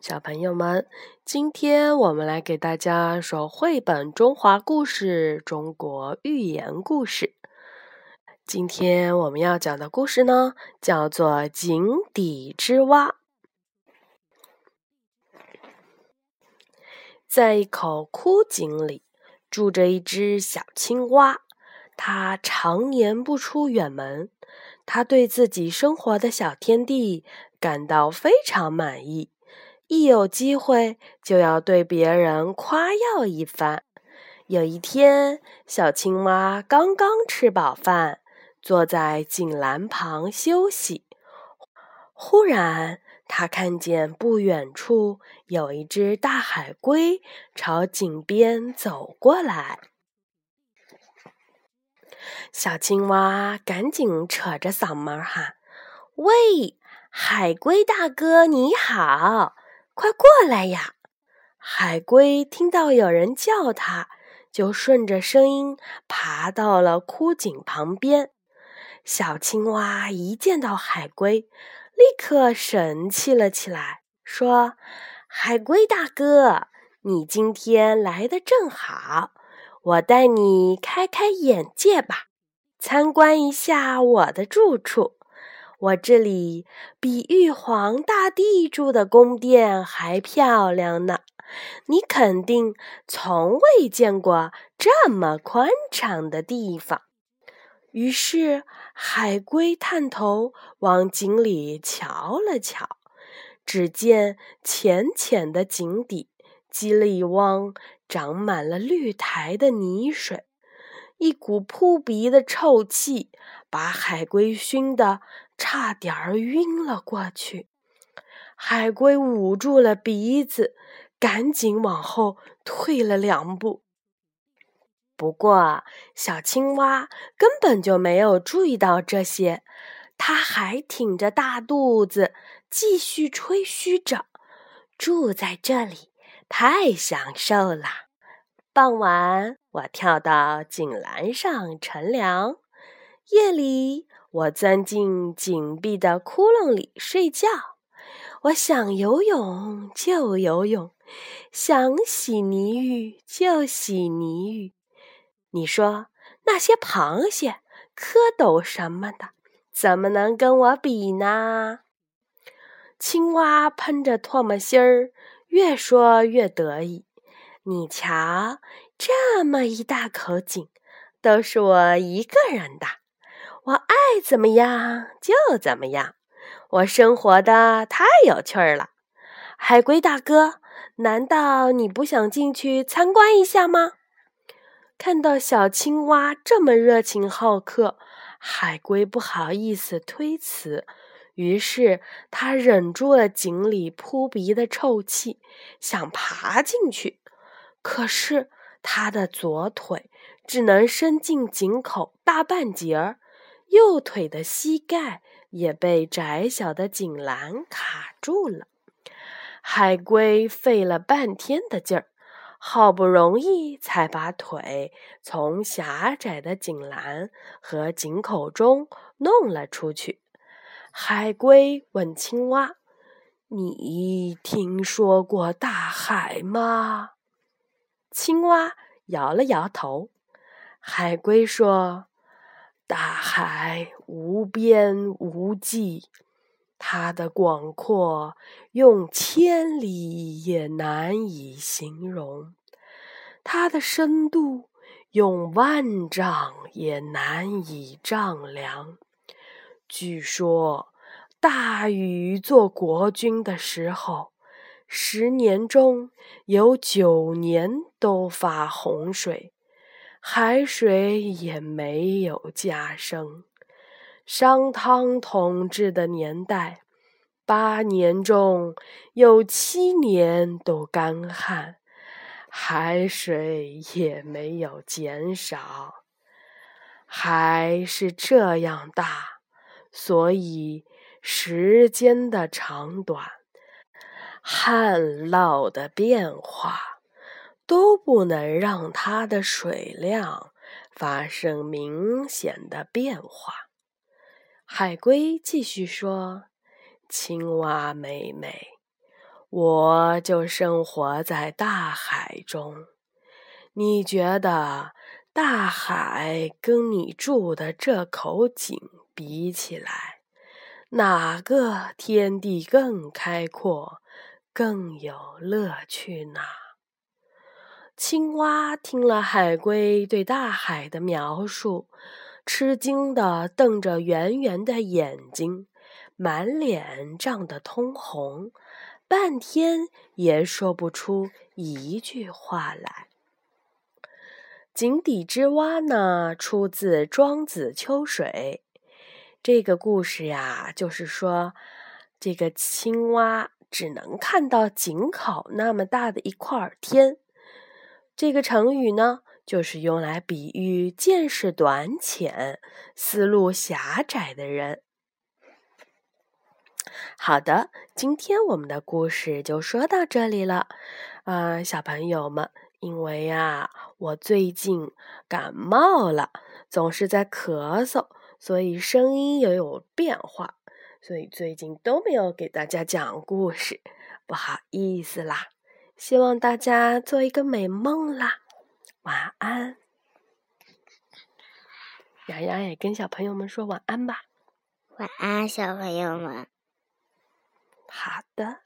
小朋友们，今天我们来给大家说绘本中华故事——中国寓言故事。今天我们要讲的故事呢，叫做《井底之蛙》。在一口枯井里，住着一只小青蛙，它常年不出远门。它对自己生活的小天地感到非常满意。一有机会就要对别人夸耀一番。有一天，小青蛙刚刚吃饱饭，坐在井栏旁休息。忽然，他看见不远处有一只大海龟朝井边走过来。小青蛙赶紧扯着嗓门喊：“喂，海龟大哥，你好！”快过来呀！海龟听到有人叫它，就顺着声音爬到了枯井旁边。小青蛙一见到海龟，立刻神气了起来，说：“海龟大哥，你今天来的正好，我带你开开眼界吧，参观一下我的住处。”我这里比玉皇大帝住的宫殿还漂亮呢，你肯定从未见过这么宽敞的地方。于是，海龟探头往井里瞧了瞧，只见浅浅的井底积了一汪长满了绿苔的泥水。一股扑鼻的臭气把海龟熏得差点儿晕了过去。海龟捂住了鼻子，赶紧往后退了两步。不过，小青蛙根本就没有注意到这些，它还挺着大肚子继续吹嘘着：“住在这里太享受了。”傍晚，我跳到井栏上乘凉；夜里，我钻进紧闭的窟窿里睡觉。我想游泳就游泳，想洗泥浴就洗泥浴。你说那些螃蟹、蝌蚪什么的，怎么能跟我比呢？青蛙喷着唾沫星儿，越说越得意。你瞧，这么一大口井，都是我一个人的。我爱怎么样就怎么样，我生活的太有趣儿了。海龟大哥，难道你不想进去参观一下吗？看到小青蛙这么热情好客，海龟不好意思推辞，于是他忍住了井里扑鼻的臭气，想爬进去。可是他的左腿只能伸进井口大半截儿，右腿的膝盖也被窄小的井栏卡住了。海龟费了半天的劲儿，好不容易才把腿从狭窄的井栏和井口中弄了出去。海龟问青蛙：“你听说过大海吗？”青蛙摇了摇头，海龟说：“大海无边无际，它的广阔用千里也难以形容；它的深度用万丈也难以丈量。据说，大禹做国君的时候。”十年中有九年都发洪水，海水也没有加升。商汤统治的年代，八年中有七年都干旱，海水也没有减少。海是这样大，所以时间的长短。旱涝的变化都不能让它的水量发生明显的变化。海龟继续说：“青蛙妹妹，我就生活在大海中。你觉得大海跟你住的这口井比起来，哪个天地更开阔，更有乐趣呢？青蛙听了海龟对大海的描述，吃惊地瞪着圆圆的眼睛，满脸涨得通红。半天也说不出一句话来。井底之蛙呢，出自《庄子·秋水》。这个故事呀，就是说，这个青蛙只能看到井口那么大的一块天。这个成语呢，就是用来比喻见识短浅、思路狭窄的人。好的，今天我们的故事就说到这里了。啊，小朋友们，因为呀，我最近感冒了，总是在咳嗽，所以声音也有变化，所以最近都没有给大家讲故事，不好意思啦。希望大家做一个美梦啦，晚安。洋洋也跟小朋友们说晚安吧。晚安，小朋友们。好的。